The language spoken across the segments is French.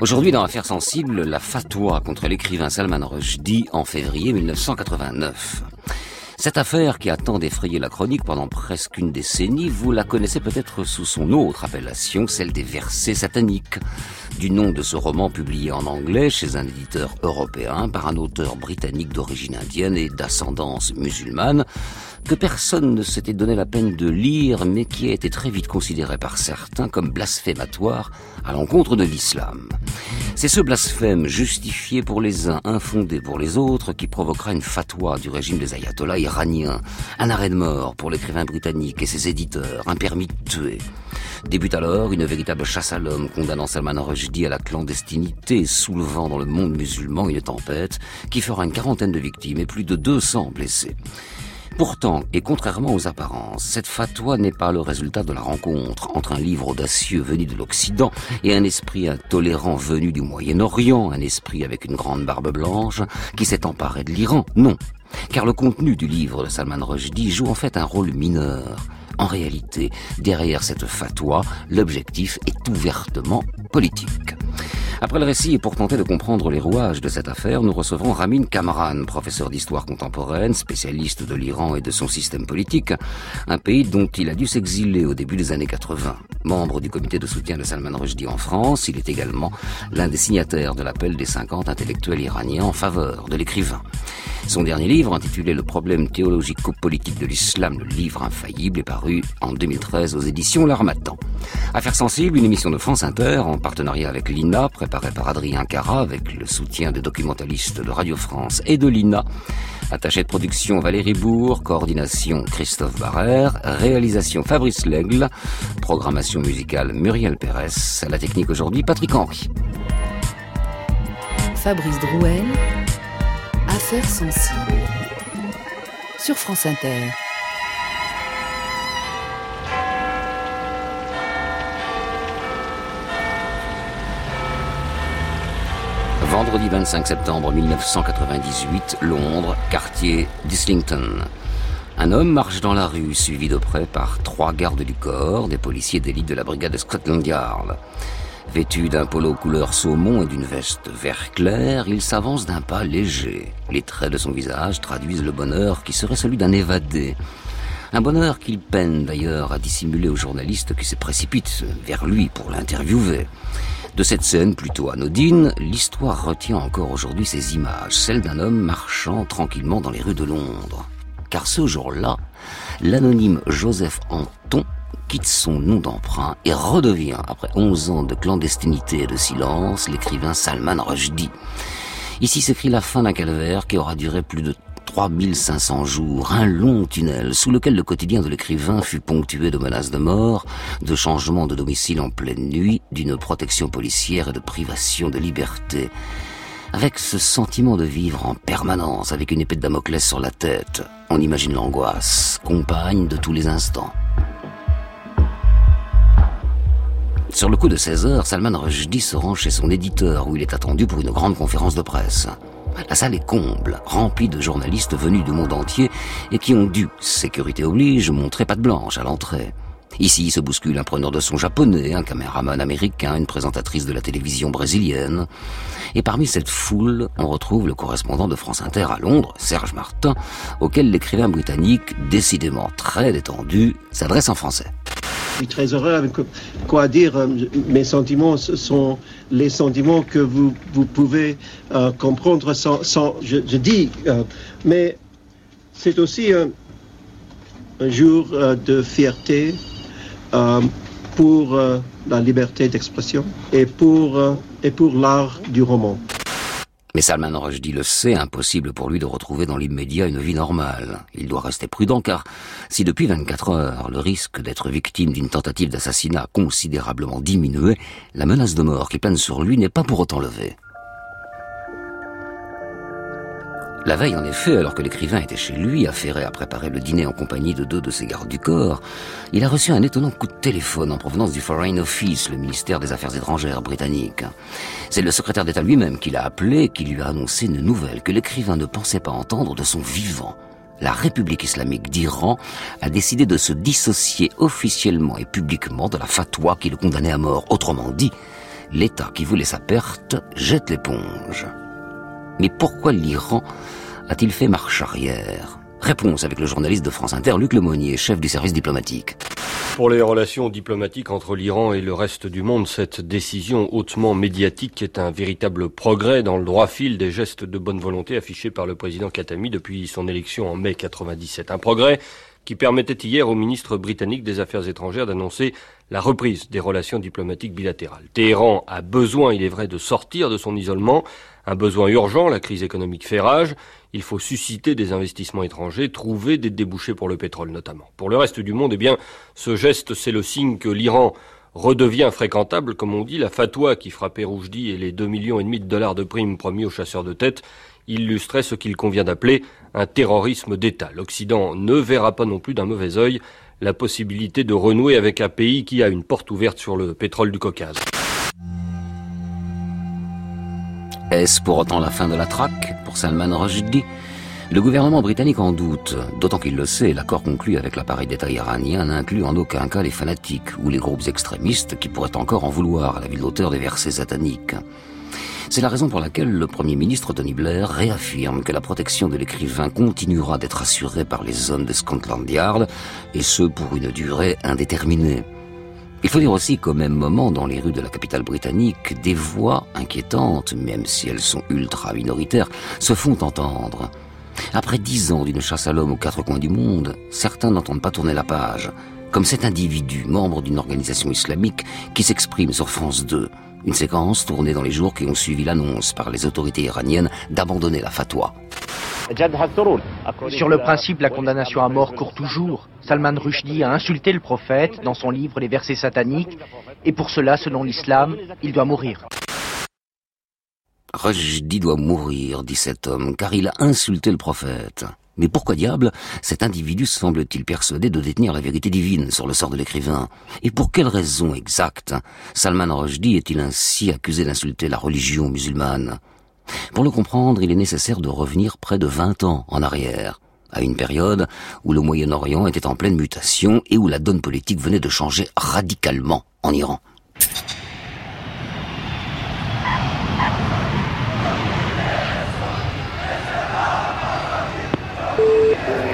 Aujourd'hui, dans Affaires sensibles, la fatwa contre l'écrivain Salman Rushdie en février 1989. Cette affaire qui a tant défrayé la chronique pendant presque une décennie, vous la connaissez peut-être sous son autre appellation, celle des versets sataniques, du nom de ce roman publié en anglais chez un éditeur européen par un auteur britannique d'origine indienne et d'ascendance musulmane, que personne ne s'était donné la peine de lire, mais qui a été très vite considéré par certains comme blasphématoire à l'encontre de l'islam. C'est ce blasphème justifié pour les uns, infondé pour les autres, qui provoquera une fatwa du régime des ayatollahs iraniens, un arrêt de mort pour l'écrivain britannique et ses éditeurs, un permis de tuer. Débute alors une véritable chasse à l'homme condamnant Salman Rushdie à la clandestinité, soulevant dans le monde musulman une tempête qui fera une quarantaine de victimes et plus de 200 blessés. Pourtant, et contrairement aux apparences, cette fatwa n'est pas le résultat de la rencontre entre un livre audacieux venu de l'Occident et un esprit intolérant venu du Moyen-Orient, un esprit avec une grande barbe blanche qui s'est emparé de l'Iran. Non. Car le contenu du livre de Salman Rushdie joue en fait un rôle mineur. En réalité, derrière cette fatwa, l'objectif est ouvertement politique. Après le récit et pour tenter de comprendre les rouages de cette affaire, nous recevrons Ramin Kamran, professeur d'histoire contemporaine, spécialiste de l'Iran et de son système politique, un pays dont il a dû s'exiler au début des années 80. Membre du comité de soutien de Salman Rushdie en France, il est également l'un des signataires de l'appel des 50 intellectuels iraniens en faveur de l'écrivain. Son dernier livre, intitulé Le problème théologico-politique de l'islam, le livre infaillible, est paru en 2013 aux éditions L'Armatan. Affaires sensibles, une émission de France Inter en partenariat avec l'INA, préparée par Adrien Cara avec le soutien des documentalistes de Radio France et de l'INA. Attaché de production Valérie Bourg, coordination Christophe Barrère, réalisation Fabrice Lègle, programmation musicale Muriel Pérez, la technique aujourd'hui Patrick Henry. Fabrice Drouel, Affaires sensibles sur France Inter. Vendredi 25 septembre 1998, Londres, quartier d'Islington. Un homme marche dans la rue, suivi de près par trois gardes du corps, des policiers d'élite de la brigade de Scotland Yard. Vêtu d'un polo couleur saumon et d'une veste vert clair, il s'avance d'un pas léger. Les traits de son visage traduisent le bonheur qui serait celui d'un évadé. Un bonheur qu'il peine d'ailleurs à dissimuler aux journalistes qui se précipitent vers lui pour l'interviewer. De cette scène plutôt anodine, l'histoire retient encore aujourd'hui ces images, celles d'un homme marchant tranquillement dans les rues de Londres. Car ce jour-là, l'anonyme Joseph Anton quitte son nom d'emprunt et redevient, après 11 ans de clandestinité et de silence, l'écrivain Salman Rushdie. Ici s'écrit la fin d'un calvaire qui aura duré plus de 3500 jours, un long tunnel sous lequel le quotidien de l'écrivain fut ponctué de menaces de mort, de changements de domicile en pleine nuit, d'une protection policière et de privation de liberté. Avec ce sentiment de vivre en permanence, avec une épée de Damoclès sur la tête, on imagine l'angoisse, compagne de tous les instants. Sur le coup de 16 heures, Salman Rushdie se rend chez son éditeur où il est attendu pour une grande conférence de presse. La salle est comble, remplie de journalistes venus du monde entier et qui ont dû, sécurité oblige, montrer patte blanche à l'entrée. Ici se bouscule un preneur de son japonais, un caméraman américain, une présentatrice de la télévision brésilienne. Et parmi cette foule, on retrouve le correspondant de France Inter à Londres, Serge Martin, auquel l'écrivain britannique, décidément très détendu, s'adresse en français. Je suis très heureux. Quoi dire euh, Mes sentiments sont les sentiments que vous, vous pouvez euh, comprendre sans, je, dis. Euh, mais c'est aussi un, jour de fierté pour euh, la liberté d'expression et pour, et pour l'art du roman. Mais Salman Rushdie le sait, impossible pour lui de retrouver dans l'immédiat une vie normale. Il doit rester prudent car si depuis 24 heures le risque d'être victime d'une tentative d'assassinat a considérablement diminué, la menace de mort qui plane sur lui n'est pas pour autant levée. La veille, en effet, alors que l'écrivain était chez lui, affairé à préparer le dîner en compagnie de deux de ses gardes du corps, il a reçu un étonnant coup de téléphone en provenance du Foreign Office, le ministère des Affaires étrangères britannique. C'est le secrétaire d'État lui-même qui l'a appelé qui lui a annoncé une nouvelle que l'écrivain ne pensait pas entendre de son vivant. La République islamique d'Iran a décidé de se dissocier officiellement et publiquement de la fatwa qui le condamnait à mort. Autrement dit, l'État qui voulait sa perte jette l'éponge. Mais pourquoi l'Iran a-t-il fait marche arrière Réponse avec le journaliste de France Inter, Luc Lemonnier, chef du service diplomatique. Pour les relations diplomatiques entre l'Iran et le reste du monde, cette décision hautement médiatique est un véritable progrès dans le droit fil des gestes de bonne volonté affichés par le président Khatami depuis son élection en mai 97. Un progrès qui permettait hier au ministre britannique des Affaires étrangères d'annoncer la reprise des relations diplomatiques bilatérales. Téhéran a besoin, il est vrai, de sortir de son isolement, un besoin urgent, la crise économique fait rage, il faut susciter des investissements étrangers, trouver des débouchés pour le pétrole notamment. Pour le reste du monde, eh bien, ce geste, c'est le signe que l'Iran redevient fréquentable, comme on dit, la fatwa qui frappait Roujdi et les deux millions et demi de dollars de primes promis aux chasseurs de tête illustrait ce qu'il convient d'appeler un terrorisme d'État. L'Occident ne verra pas non plus d'un mauvais œil la possibilité de renouer avec un pays qui a une porte ouverte sur le pétrole du Caucase. Est-ce pour autant la fin de la traque pour Salman Rushdie? Le gouvernement britannique en doute, d'autant qu'il le sait, l'accord conclu avec l'appareil d'État iranien n'inclut en aucun cas les fanatiques ou les groupes extrémistes qui pourraient encore en vouloir à la ville d'auteur des versets sataniques. C'est la raison pour laquelle le Premier ministre Tony Blair réaffirme que la protection de l'écrivain continuera d'être assurée par les zones de Scotland Yard, et ce pour une durée indéterminée. Il faut dire aussi qu'au même moment, dans les rues de la capitale britannique, des voix inquiétantes, même si elles sont ultra minoritaires, se font entendre. Après dix ans d'une chasse à l'homme aux quatre coins du monde, certains n'entendent pas tourner la page, comme cet individu, membre d'une organisation islamique, qui s'exprime sur France 2. Une séquence tournée dans les jours qui ont suivi l'annonce par les autorités iraniennes d'abandonner la fatwa. Sur le principe, la condamnation à mort court toujours. Salman Rushdie a insulté le prophète dans son livre Les versets sataniques, et pour cela, selon l'islam, il doit mourir. Rushdie doit mourir, dit cet homme, car il a insulté le prophète. Mais pourquoi diable cet individu semble-t-il persuadé de détenir la vérité divine sur le sort de l'écrivain? Et pour quelle raison exacte Salman Rushdie est-il ainsi accusé d'insulter la religion musulmane? Pour le comprendre, il est nécessaire de revenir près de 20 ans en arrière, à une période où le Moyen-Orient était en pleine mutation et où la donne politique venait de changer radicalement en Iran.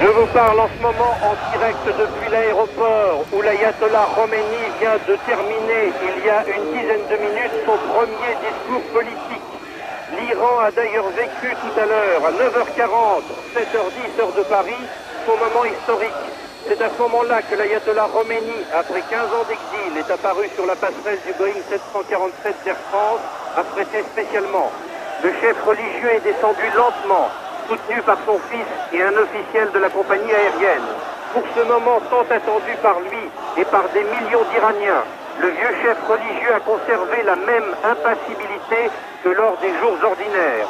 Je vous parle en ce moment en direct depuis l'aéroport où l'ayatollah Khomeini vient de terminer il y a une dizaine de minutes son premier discours politique. L'Iran a d'ailleurs vécu tout à l'heure à 9h40, 7h10 heure de Paris, son moment historique. C'est à ce moment-là que l'ayatollah Khomeini, après 15 ans d'exil, est apparu sur la passerelle du Boeing 747 d'Air France, affrété spécialement. Le chef religieux est descendu lentement, soutenu par son fils et un officiel de la compagnie aérienne. Pour ce moment tant attendu par lui et par des millions d'Iraniens, le vieux chef religieux a conservé la même impassibilité que lors des jours ordinaires.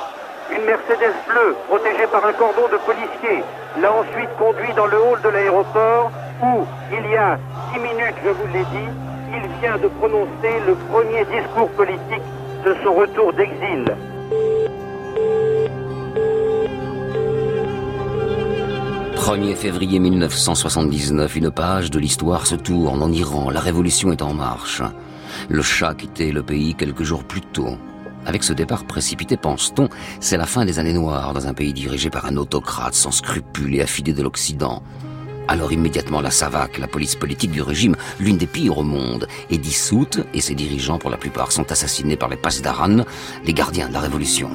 Une Mercedes bleue, protégée par un cordon de policiers, l'a ensuite conduit dans le hall de l'aéroport où, il y a dix minutes, je vous l'ai dit, il vient de prononcer le premier discours politique de son retour d'exil. 1er février 1979, une page de l'histoire se tourne en Iran. La révolution est en marche. Le Shah quittait le pays quelques jours plus tôt. Avec ce départ précipité, pense-t-on, c'est la fin des années noires dans un pays dirigé par un autocrate sans scrupules et affidé de l'Occident. Alors immédiatement la SAVAK, la police politique du régime, l'une des pires au monde, est dissoute et ses dirigeants pour la plupart sont assassinés par les Pasdaran, les gardiens de la révolution.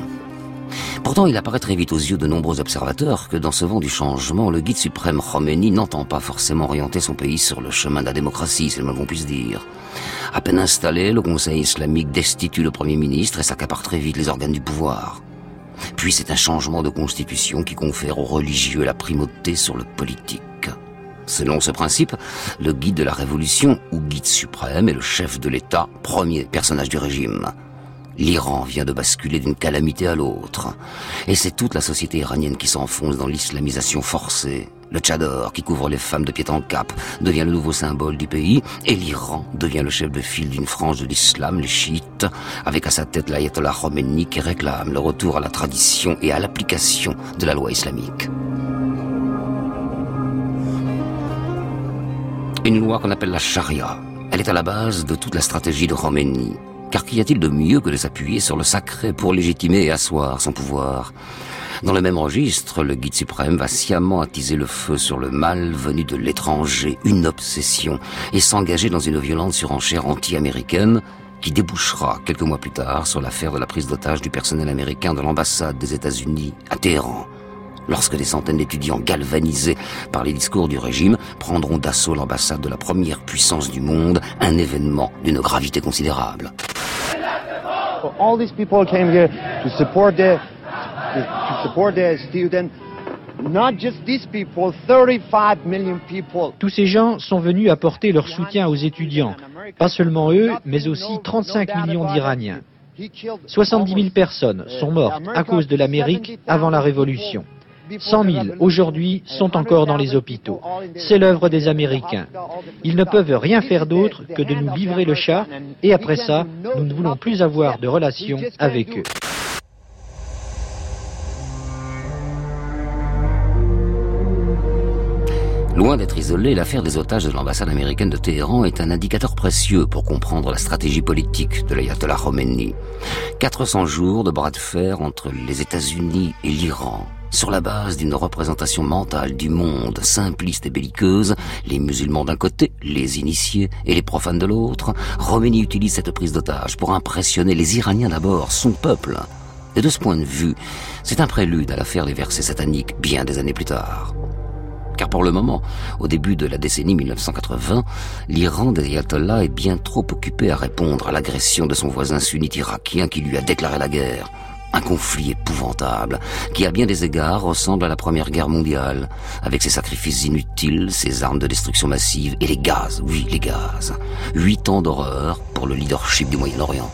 Pourtant, il apparaît très vite aux yeux de nombreux observateurs que dans ce vent du changement, le guide suprême Khomeini n'entend pas forcément orienter son pays sur le chemin de la démocratie, c'est le moins puisse dire. À peine installé, le Conseil islamique destitue le Premier ministre et s'accapare très vite les organes du pouvoir. Puis c'est un changement de constitution qui confère aux religieux la primauté sur le politique. Selon ce principe, le guide de la révolution, ou guide suprême, est le chef de l'État, premier personnage du régime. L'Iran vient de basculer d'une calamité à l'autre. Et c'est toute la société iranienne qui s'enfonce dans l'islamisation forcée. Le tchador, qui couvre les femmes de pied en cap, devient le nouveau symbole du pays, et l'Iran devient le chef de file d'une frange de l'islam, les chiites, avec à sa tête l'ayatollah Khomeini qui réclame le retour à la tradition et à l'application de la loi islamique. Une loi qu'on appelle la charia. Elle est à la base de toute la stratégie de Khomeini. Car qu'y a-t-il de mieux que de s'appuyer sur le sacré pour légitimer et asseoir son pouvoir? Dans le même registre, le guide suprême va sciemment attiser le feu sur le mal venu de l'étranger, une obsession, et s'engager dans une violente surenchère anti-américaine qui débouchera quelques mois plus tard sur l'affaire de la prise d'otage du personnel américain de l'ambassade des États-Unis à Téhéran lorsque des centaines d'étudiants galvanisés par les discours du régime prendront d'assaut l'ambassade de la première puissance du monde, un événement d'une gravité considérable. All these people came here to support the to support the student. Not just these people, 35 million people. Tous ces gens sont venus apporter leur soutien aux étudiants, pas seulement eux, mais aussi 35 millions d'Iraniens. 70 000 personnes sont mortes à cause de l'Amérique avant la Révolution. 100 000 aujourd'hui sont encore dans les hôpitaux. C'est l'œuvre des Américains. Ils ne peuvent rien faire d'autre que de nous livrer le chat et après ça, nous ne voulons plus avoir de relations avec eux. Loin d'être isolée, l'affaire des otages de l'ambassade américaine de Téhéran est un indicateur précieux pour comprendre la stratégie politique de l'ayatollah Khomeini. 400 jours de bras de fer entre les États-Unis et l'Iran, sur la base d'une représentation mentale du monde simpliste et belliqueuse, les musulmans d'un côté, les initiés et les profanes de l'autre, Khomeini utilise cette prise d'otage pour impressionner les Iraniens d'abord, son peuple. Et de ce point de vue, c'est un prélude à l'affaire des versets sataniques bien des années plus tard. Car pour le moment, au début de la décennie 1980, l'Iran des Ayatollahs est bien trop occupé à répondre à l'agression de son voisin sunnite irakien qui lui a déclaré la guerre. Un conflit épouvantable qui à bien des égards ressemble à la Première Guerre mondiale, avec ses sacrifices inutiles, ses armes de destruction massive et les gaz, oui les gaz. Huit ans d'horreur pour le leadership du Moyen-Orient.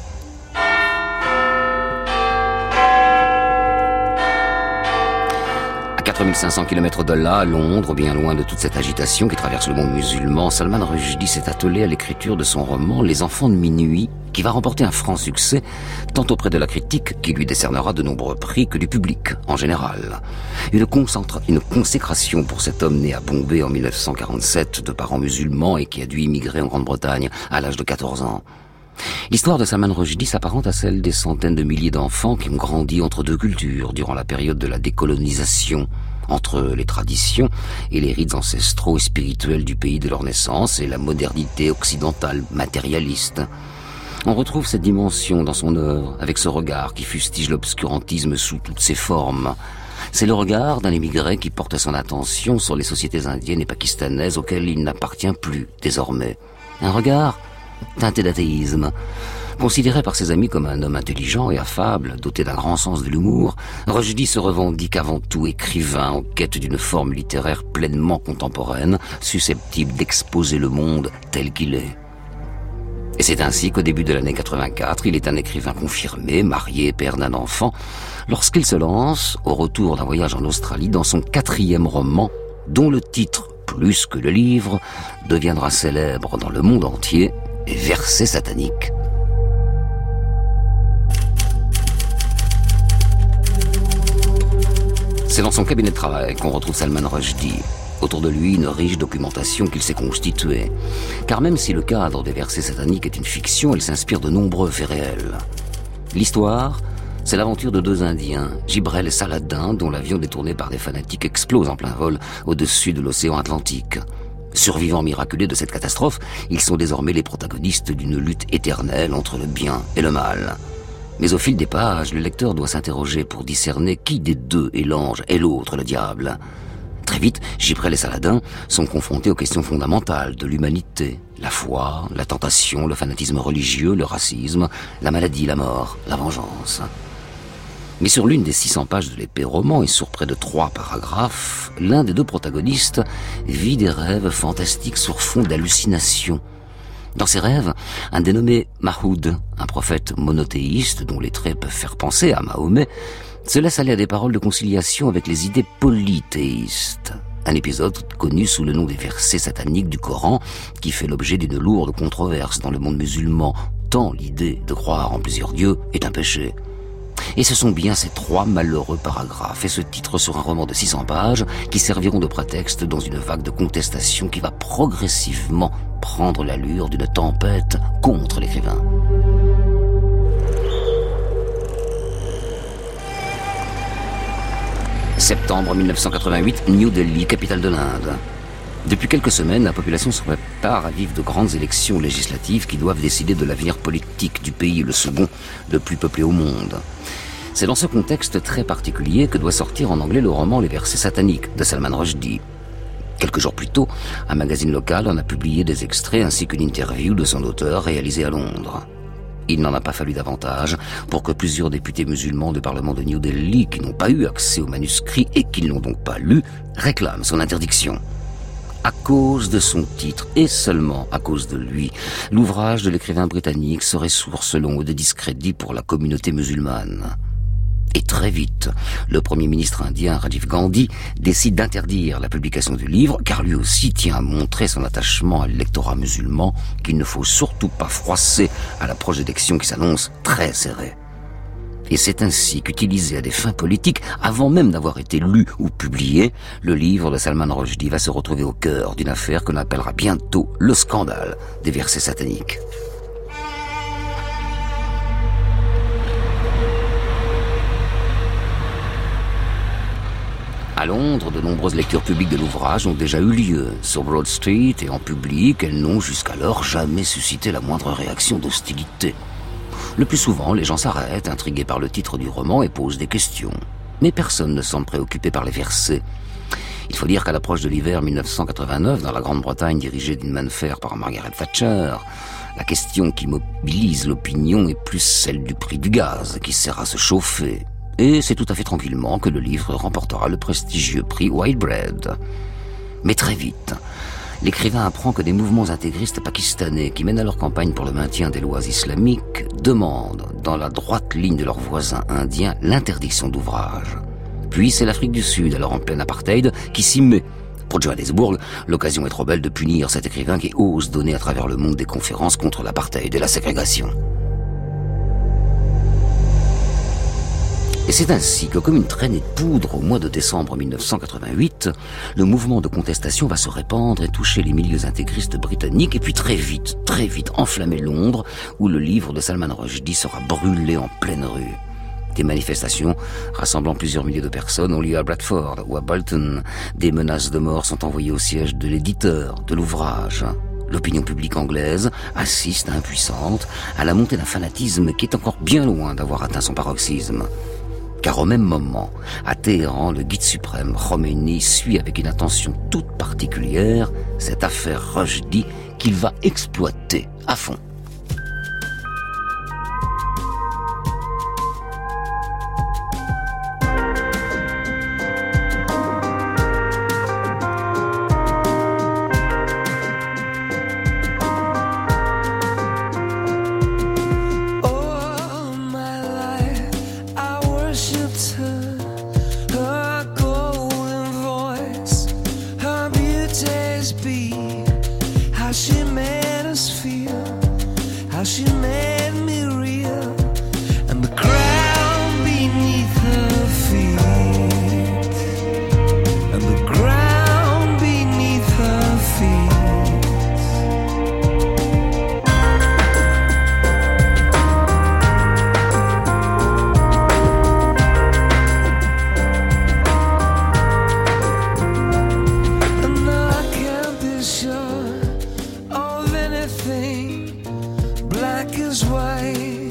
4500 km de là, à Londres, bien loin de toute cette agitation qui traverse le monde musulman, Salman Rushdie s'est attelé à l'écriture de son roman Les Enfants de minuit, qui va remporter un franc succès, tant auprès de la critique, qui lui décernera de nombreux prix, que du public, en général. Une, consécration pour cet homme né à Bombay en 1947, de parents musulmans et qui a dû immigrer en Grande-Bretagne à l'âge de 14 ans. L'histoire de Salman Rushdie s'apparente à celle des centaines de milliers d'enfants qui ont grandi entre deux cultures durant la période de la décolonisation, entre les traditions et les rites ancestraux et spirituels du pays de leur naissance et la modernité occidentale matérialiste. On retrouve cette dimension dans son œuvre, avec ce regard qui fustige l'obscurantisme sous toutes ses formes. C'est le regard d'un émigré qui porte son attention sur les sociétés indiennes et pakistanaises auxquelles il n'appartient plus désormais. Un regard teinté d'athéisme. Considéré par ses amis comme un homme intelligent et affable, doté d'un grand sens de l'humour, Rushdie se revendique avant tout écrivain en quête d'une forme littéraire pleinement contemporaine, susceptible d'exposer le monde tel qu'il est. Et c'est ainsi qu'au début de l'année 84, il est un écrivain confirmé, marié, père d'un enfant, lorsqu'il se lance, au retour d'un voyage en Australie, dans son quatrième roman, dont le titre, plus que le livre, deviendra célèbre dans le monde entier, et versets sataniques. C'est dans son cabinet de travail qu'on retrouve Salman Rushdie. Autour de lui, une riche documentation qu'il s'est constituée. Car même si le cadre des versets sataniques est une fiction, il s'inspire de nombreux faits réels. L'histoire, c'est l'aventure de deux Indiens, Gibrel et Saladin, dont l'avion détourné par des fanatiques explose en plein vol au-dessus de l'océan Atlantique. Survivants miraculés de cette catastrophe, ils sont désormais les protagonistes d'une lutte éternelle entre le bien et le mal. Mais au fil des pages, le lecteur doit s'interroger pour discerner qui des deux est l'ange et l'autre le diable. Très vite, Gibrel et Saladin sont confrontés aux questions fondamentales de l'humanité. La foi, la tentation, le fanatisme religieux, le racisme, la maladie, la mort, la vengeance. Mais sur l'une des 600 pages de l'épée roman et sur près de trois paragraphes, l'un des deux protagonistes vit des rêves fantastiques sur fond d'hallucinations. Dans ses rêves, un dénommé Mahoud, un prophète monothéiste dont les traits peuvent faire penser à Mahomet, se laisse à des paroles de conciliation avec les idées polythéistes. Un épisode connu sous le nom des versets sataniques du Coran qui fait l'objet d'une lourde controverse dans le monde musulman, tant l'idée de croire en plusieurs dieux est un péché. Et ce sont bien ces trois malheureux paragraphes et ce titre sur un roman de 600 pages qui serviront de prétexte dans une vague de contestation qui va progressivement prendre l'allure d'une tempête contre l'écrivain. Septembre 1988, New Delhi, capitale de l'Inde. Depuis quelques semaines, la population se prépare à vivre de grandes élections législatives qui doivent décider de l'avenir politique du pays, le second le plus peuplé au monde. C'est dans ce contexte très particulier que doit sortir en anglais le roman Les versets sataniques de Salman Rushdie. Quelques jours plus tôt, un magazine local en a publié des extraits ainsi qu'une interview de son auteur réalisée à Londres. Il n'en a pas fallu davantage pour que plusieurs députés musulmans du Parlement de New Delhi qui n'ont pas eu accès au manuscrit et qui ne l'ont donc pas lu réclament son interdiction à cause de son titre et seulement à cause de lui. L'ouvrage de l'écrivain britannique serait source longue de discrédit pour la communauté musulmane. Et très vite, le Premier ministre indien Rajiv Gandhi décide d'interdire la publication du livre, car lui aussi tient à montrer son attachement à l'électorat musulman qu'il ne faut surtout pas froisser à l'approche d'élections qui s'annoncent très serrées. Et c'est ainsi qu'utilisé à des fins politiques, avant même d'avoir été lu ou publié, le livre de Salman Rushdie va se retrouver au cœur d'une affaire qu'on appellera bientôt le scandale des versets sataniques. À Londres, de nombreuses lectures publiques de l'ouvrage ont déjà eu lieu. Sur Broad Street et en public, elles n'ont jusqu'alors jamais suscité la moindre réaction d'hostilité. Le plus souvent, les gens s'arrêtent, intrigués par le titre du roman, et posent des questions. Mais personne ne semble préoccupé par les versets. Il faut dire qu'à l'approche de l'hiver 1989, dans la Grande-Bretagne dirigée d'une main de fer par Margaret Thatcher, la question qui mobilise l'opinion est plus celle du prix du gaz, qui sert à se chauffer. Et c'est tout à fait tranquillement que le livre remportera le prestigieux prix Whitebread. Mais très vite, l'écrivain apprend que des mouvements intégristes pakistanais qui mènent à leur campagne pour le maintien des lois islamiques demandent, dans la droite ligne de leurs voisins indiens, l'interdiction d'ouvrage. Puis c'est l'Afrique du Sud, alors en pleine apartheid, qui s'y met. Pour Johannesburg, l'occasion est trop belle de punir cet écrivain qui ose donner à travers le monde des conférences contre l'apartheid et la ségrégation. Et c'est ainsi que, comme une traînée de poudre au mois de décembre 1988, le mouvement de contestation va se répandre et toucher les milieux intégristes britanniques et puis très vite, très vite enflammer Londres où le livre de Salman Rushdie sera brûlé en pleine rue. Des manifestations rassemblant plusieurs milliers de personnes ont lieu à Bradford ou à Bolton. Des menaces de mort sont envoyées au siège de l'éditeur de l'ouvrage. L'opinion publique anglaise assiste impuissante à la montée d'un fanatisme qui est encore bien loin d'avoir atteint son paroxysme. Car au même moment, à Téhéran, le guide suprême Khomeini suit avec une attention toute particulière cette affaire Rushdie qu'il va exploiter à fond. is white.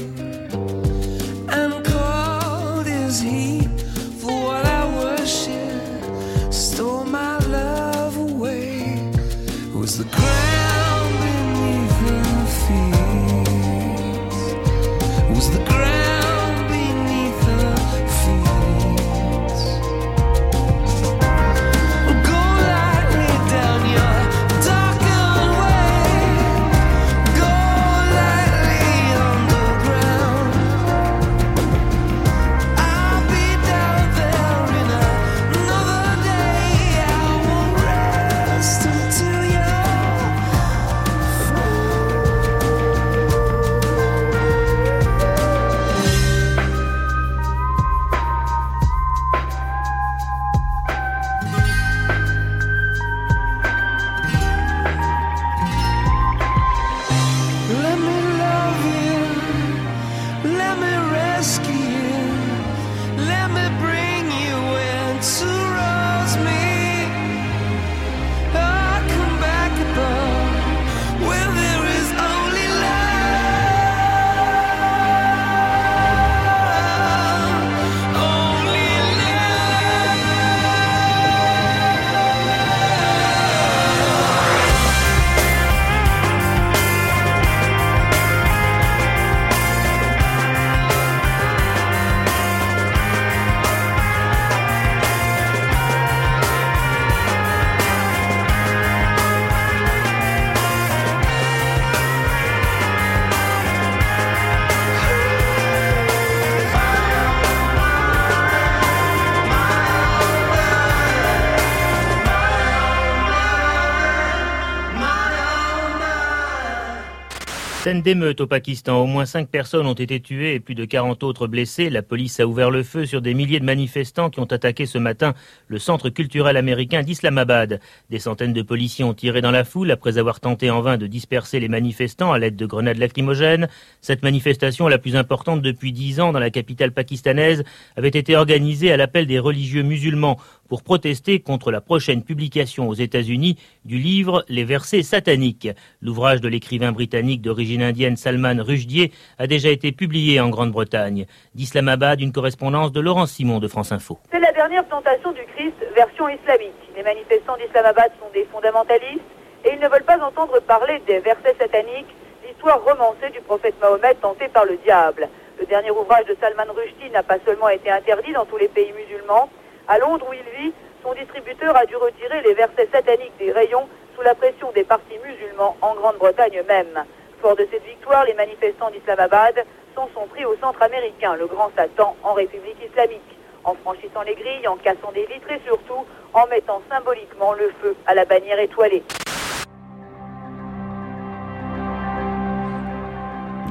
Scène d'émeute au Pakistan. Au moins 5 personnes ont été tuées et plus de 40 autres blessées. La police a ouvert le feu sur des milliers de manifestants qui ont attaqué ce matin le centre culturel américain d'Islamabad. Des centaines de policiers ont tiré dans la foule après avoir tenté en vain de disperser les manifestants à l'aide de grenades lacrymogènes. Cette manifestation, la plus importante depuis 10 ans dans la capitale pakistanaise, avait été organisée à l'appel des religieux musulmans pour protester contre la prochaine publication aux États-Unis du livre Les versets sataniques. L'ouvrage de l'écrivain britannique d'origine indienne Salman Rushdie a déjà été publié en Grande-Bretagne. D'Islamabad, une correspondance de Laurent Simon de France Info. C'est la dernière tentation du Christ version islamique. Les manifestants d'Islamabad sont des fondamentalistes et ils ne veulent pas entendre parler des versets sataniques, l'histoire romancée du prophète Mahomet tenté par le diable. Le dernier ouvrage de Salman Rushdie n'a pas seulement été interdit dans tous les pays musulmans, à Londres où il vit, son distributeur a dû retirer les versets sataniques des rayons sous la pression des partis musulmans en Grande-Bretagne même. Fort de cette victoire, les manifestants d'Islamabad s'en sont pris au centre américain, le grand Satan, en République islamique, en franchissant les grilles, en cassant des vitres et surtout en mettant symboliquement le feu à la bannière étoilée.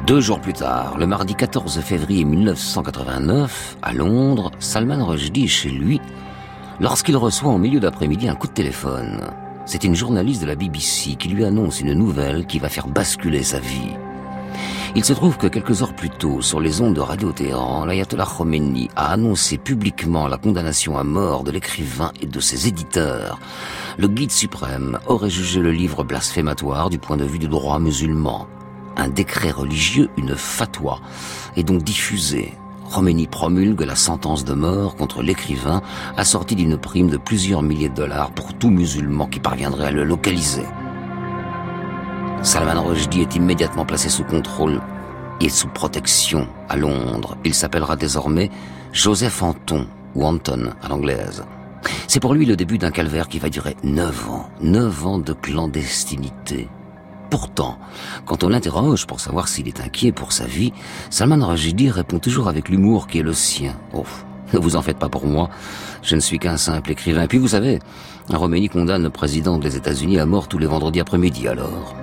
Deux jours plus tard, le mardi 14 février 1989, à Londres, Salman Rushdie chez lui lorsqu'il reçoit au milieu d'après-midi un coup de téléphone. C'est une journaliste de la BBC qui lui annonce une nouvelle qui va faire basculer sa vie. Il se trouve que quelques heures plus tôt, sur les ondes de Radio Téhéran, l'ayatollah Khomeini a annoncé publiquement la condamnation à mort de l'écrivain et de ses éditeurs. Le guide suprême aurait jugé le livre blasphématoire du point de vue du droit musulman un décret religieux, une fatwa, est donc diffusé. Khomeini promulgue la sentence de mort contre l'écrivain, assortie d'une prime de plusieurs milliers de dollars pour tout musulman qui parviendrait à le localiser. Salman Rushdie est immédiatement placé sous contrôle et sous protection à Londres. Il s'appellera désormais Joseph Anton, ou Anton à l'anglaise. C'est pour lui le début d'un calvaire qui va durer neuf ans. Neuf ans de clandestinité, Pourtant, quand on l'interroge pour savoir s'il est inquiet pour sa vie, Salman Rushdie répond toujours avec l'humour qui est le sien. Oh, ne vous en faites pas pour moi, je ne suis qu'un simple écrivain. Et puis vous savez, Roménie condamne le président des États-Unis à mort tous les vendredis après-midi alors.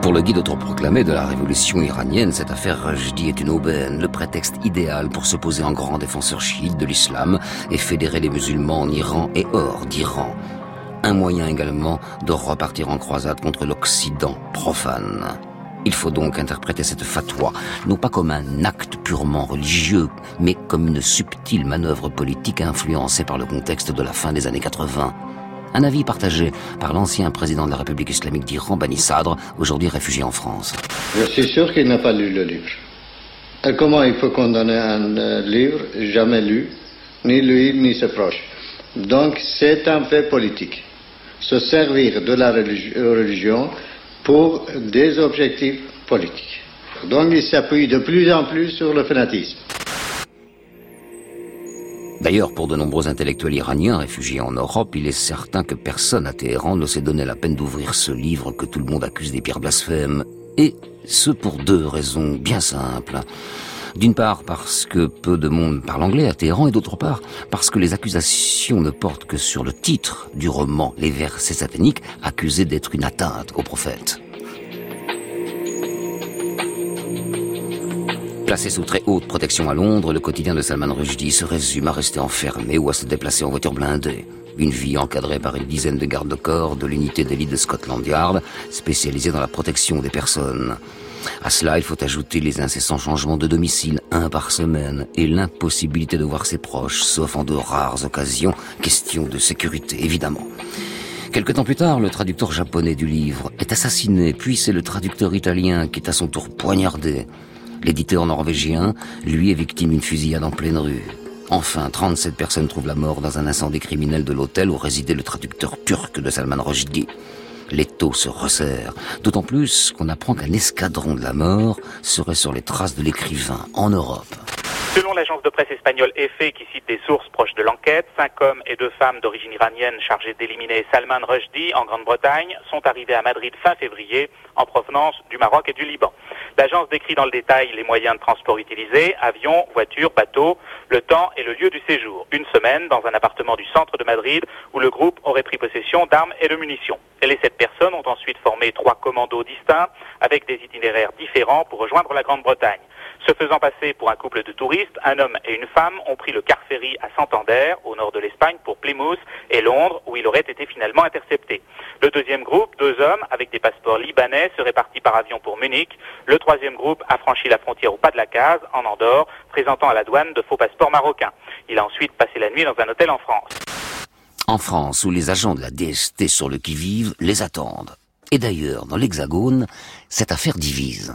Pour le guide autoproclamé de la révolution iranienne, cette affaire Rushdie est une aubaine, le prétexte idéal pour se poser en grand défenseur chiite de l'islam et fédérer les musulmans en Iran et hors d'Iran un moyen également de repartir en croisade contre l'Occident profane. Il faut donc interpréter cette fatwa, non pas comme un acte purement religieux, mais comme une subtile manœuvre politique influencée par le contexte de la fin des années 80. Un avis partagé par l'ancien président de la République islamique d'Iran, Bani Sadr, aujourd'hui réfugié en France. Je suis sûr qu'il n'a pas lu le livre. Comment il faut condamner un euh, livre jamais lu, ni lui, ni ses proches Donc c'est un fait politique se servir de la religion pour des objectifs politiques. Donc il s'appuie de plus en plus sur le fanatisme. D'ailleurs, pour de nombreux intellectuels iraniens réfugiés en Europe, il est certain que personne à Téhéran ne s'est donné la peine d'ouvrir ce livre que tout le monde accuse des pires blasphèmes. Et ce pour deux raisons bien simples. D'une part parce que peu de monde parle anglais à Téhéran et d'autre part parce que les accusations ne portent que sur le titre du roman Les versets sataniques accusés d'être une atteinte au prophète. Placé sous très haute protection à Londres, le quotidien de Salman Rushdie se résume à rester enfermé ou à se déplacer en voiture blindée. Une vie encadrée par une dizaine de gardes-corps de l'unité d'élite de Scotland Yard, spécialisée dans la protection des personnes. À cela, il faut ajouter les incessants changements de domicile, un par semaine, et l'impossibilité de voir ses proches, sauf en de rares occasions, question de sécurité, évidemment. Quelque temps plus tard, le traducteur japonais du livre est assassiné, puis c'est le traducteur italien qui est à son tour poignardé. L'éditeur norvégien, lui, est victime d'une fusillade en pleine rue. Enfin, 37 personnes trouvent la mort dans un incendie criminel de l'hôtel où résidait le traducteur turc de Salman Rushdie les taux se resserrent. D'autant plus qu'on apprend qu'un escadron de la mort serait sur les traces de l'écrivain en Europe. Selon l'agence de presse espagnole EFE, qui cite des sources proches de l'enquête, cinq hommes et deux femmes d'origine iranienne chargés d'éliminer Salman Rushdie en Grande-Bretagne sont arrivés à Madrid fin février en provenance du Maroc et du Liban. L'agence décrit dans le détail les moyens de transport utilisés, avions, voitures, bateaux, le temps et le lieu du séjour. Une semaine dans un appartement du centre de Madrid où le groupe aurait pris possession d'armes et de munitions. Et les sept personnes ont ensuite formé trois commandos distincts avec des itinéraires différents pour rejoindre la Grande-Bretagne. Se faisant passer pour un couple de touristes, un homme et une femme ont pris le car ferry à Santander, au nord de l'Espagne, pour Plymouth et Londres, où il aurait été finalement intercepté. Le deuxième groupe, deux hommes avec des passeports libanais, seraient partis par avion pour Munich. Le troisième groupe a franchi la frontière au pas de la case, en Andorre, présentant à la douane de faux passeports marocains. Il a ensuite passé la nuit dans un hôtel en France. En France, où les agents de la DST sur le qui-vive les attendent. Et d'ailleurs, dans l'Hexagone, cette affaire divise.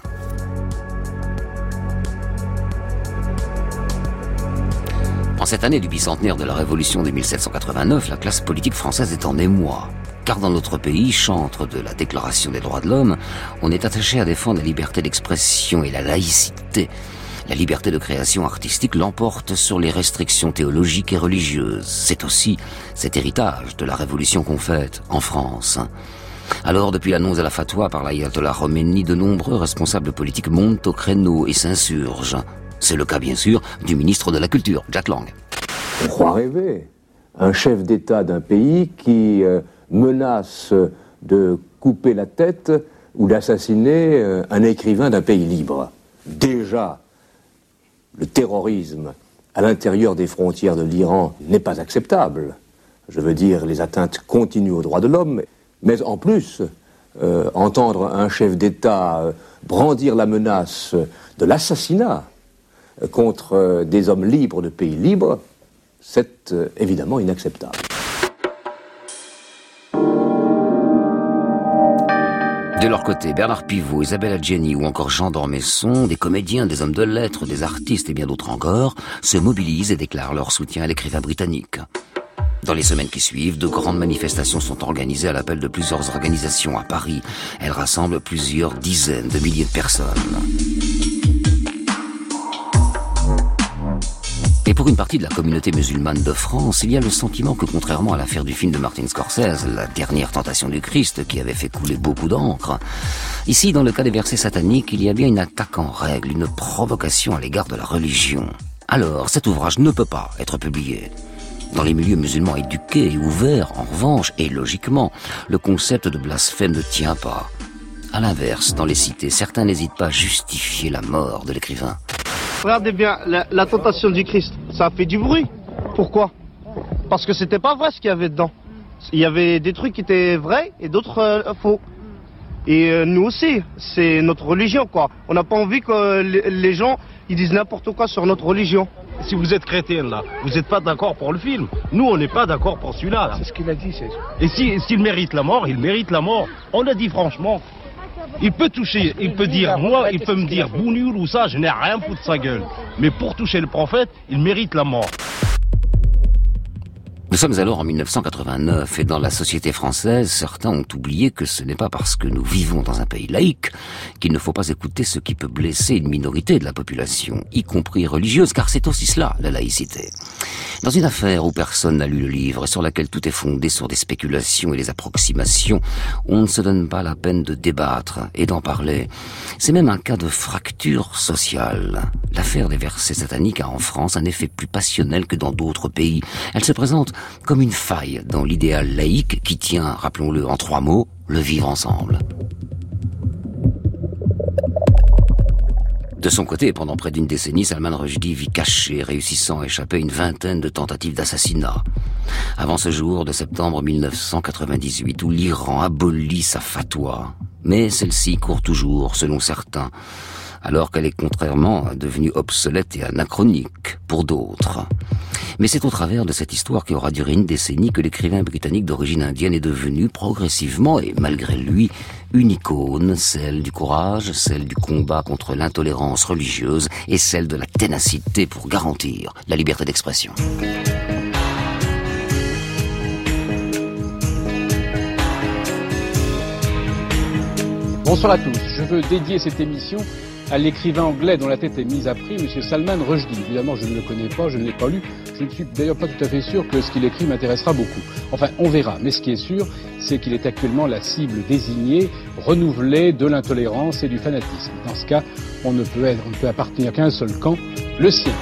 En cette année du bicentenaire de la Révolution de 1789, la classe politique française est en émoi. Car dans notre pays, chantre de la Déclaration des droits de l'homme, on est attaché à défendre la liberté d'expression et la laïcité. La liberté de création artistique l'emporte sur les restrictions théologiques et religieuses. C'est aussi cet héritage de la révolution qu'on fête en France. Alors, depuis l'annonce de la fatwa par l'ayatollah Khomeini, de nombreux responsables politiques montent au créneau et s'insurgent. C'est le cas, bien sûr, du ministre de la Culture, Jack Lang. On croit rêver. Un chef d'État d'un pays qui euh, menace de couper la tête ou d'assassiner euh, un écrivain d'un pays libre. Déjà, le terrorisme à l'intérieur des frontières de l'Iran n'est pas acceptable. Je veux dire, les atteintes continuent aux droits de l'homme, mais en plus, euh, entendre un chef d'État brandir la menace de l'assassinat contre euh, des hommes libres de pays libres, c'est euh, évidemment inacceptable. De leur côté, Bernard Pivot, Isabelle Adjani ou encore Jean Dormesson, des comédiens, des hommes de lettres, des artistes et bien d'autres encore, se mobilisent et déclarent leur soutien à l'écrivain britannique. Dans les semaines qui suivent, de grandes manifestations sont organisées à l'appel de plusieurs organisations à Paris. Elles rassemblent plusieurs dizaines de milliers de personnes. Et pour une partie de la communauté musulmane de France, il y a le sentiment que contrairement à l'affaire du film de Martin Scorsese, La dernière tentation du Christ, qui avait fait couler beaucoup d'encre, ici, dans le cas des versets sataniques, il y a bien une attaque en règle, une provocation à l'égard de la religion. Alors, cet ouvrage ne peut pas être publié. Dans les milieux musulmans éduqués et ouverts, en revanche, et logiquement, le concept de blasphème ne tient pas. À l'inverse, dans les cités, certains n'hésitent pas à justifier la mort de l'écrivain. Regardez bien, la, tentation du Christ, ça a fait du bruit. Pourquoi? Parce que c'était pas vrai ce qu'il y avait dedans. Il y avait des trucs qui étaient vrais et d'autres euh, faux. Et euh, nous aussi, c'est notre religion, quoi. On n'a pas envie que les gens ils disent n'importe quoi sur notre religion. Si vous êtes chrétien, là, vous n'êtes pas d'accord pour le film. Nous, on n'est pas d'accord pour celui-là. C'est ce qu'il a dit, c'est Et s'il mérite la mort, il mérite la mort. On a dit franchement, il peut toucher, il peut dire, moi, il peut me dire bougnoul ou ça, je n'ai rien foutre de sa gueule. Mais pour toucher le prophète, il mérite la mort. Nous sommes alors en 1989 et dans la société française, certains ont oublié que ce n'est pas parce que nous vivons dans un pays laïque qu'il ne faut pas écouter ce qui peut blesser une minorité de la population, y compris religieuse, car c'est aussi cela, la laïcité. Dans une affaire où personne n'a lu le livre et sur laquelle tout est fondé sur des spéculations et des approximations, on ne se donne pas la peine de débattre et d'en parler. C'est même un cas de fracture sociale. L'affaire des versets sataniques a en France un effet plus passionnel que dans d'autres pays. Elle se présente comme une faille dans l'idéal laïque qui tient, rappelons-le en trois mots, le vivre ensemble. De son côté, pendant près d'une décennie, Salman Rushdie vit caché, réussissant à échapper une vingtaine de tentatives d'assassinat. Avant ce jour de septembre 1998, où l'Iran abolit sa fatwa. Mais celle-ci court toujours, selon certains, alors qu'elle est contrairement devenue obsolète et anachronique pour d'autres. Mais c'est au travers de cette histoire qui aura duré une décennie que l'écrivain britannique d'origine indienne est devenu progressivement et malgré lui une icône, celle du courage, celle du combat contre l'intolérance religieuse et celle de la ténacité pour garantir la liberté d'expression. Bonsoir à tous. Je veux dédier cette émission à l'écrivain anglais dont la tête est mise à prix, M. Salman Rushdie. Évidemment, je ne le connais pas, je ne l'ai pas lu. Je ne suis d'ailleurs pas tout à fait sûr que ce qu'il écrit m'intéressera beaucoup. Enfin, on verra. Mais ce qui est sûr, c'est qu'il est actuellement la cible désignée, renouvelée de l'intolérance et du fanatisme. Dans ce cas, on ne peut, être, on ne peut appartenir qu'à un seul camp, le sien.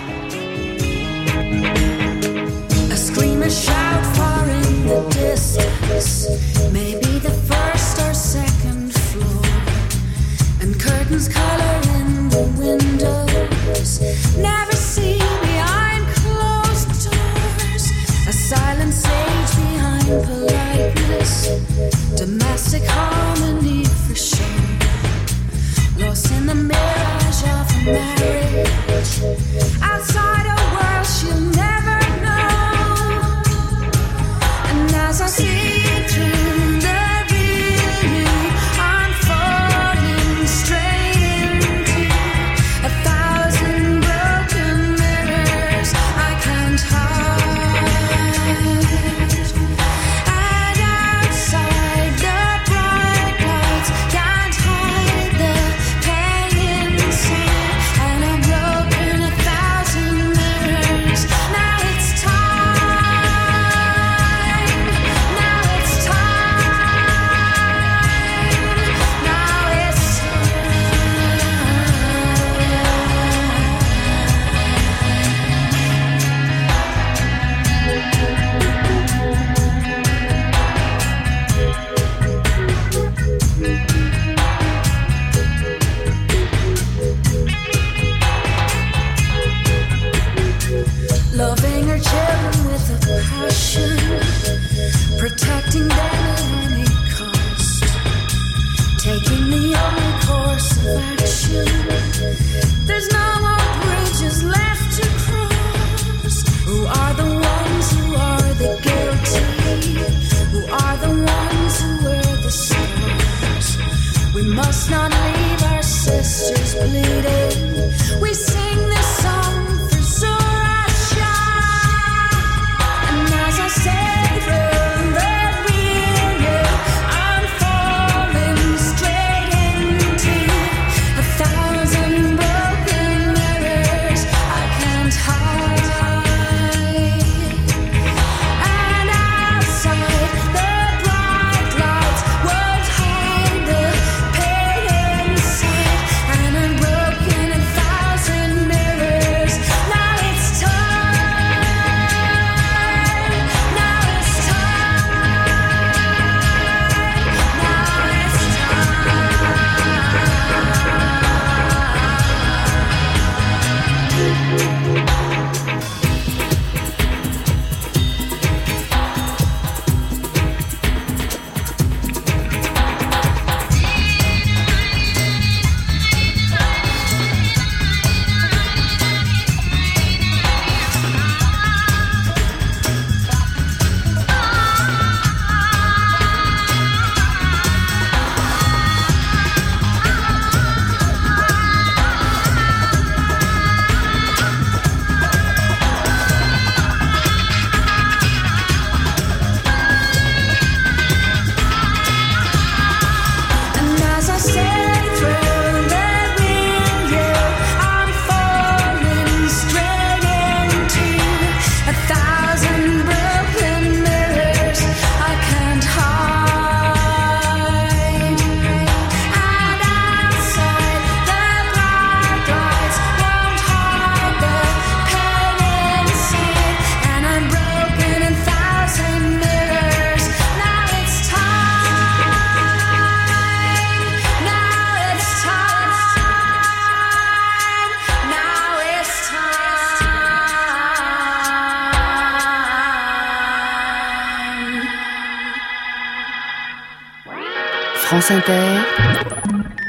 Now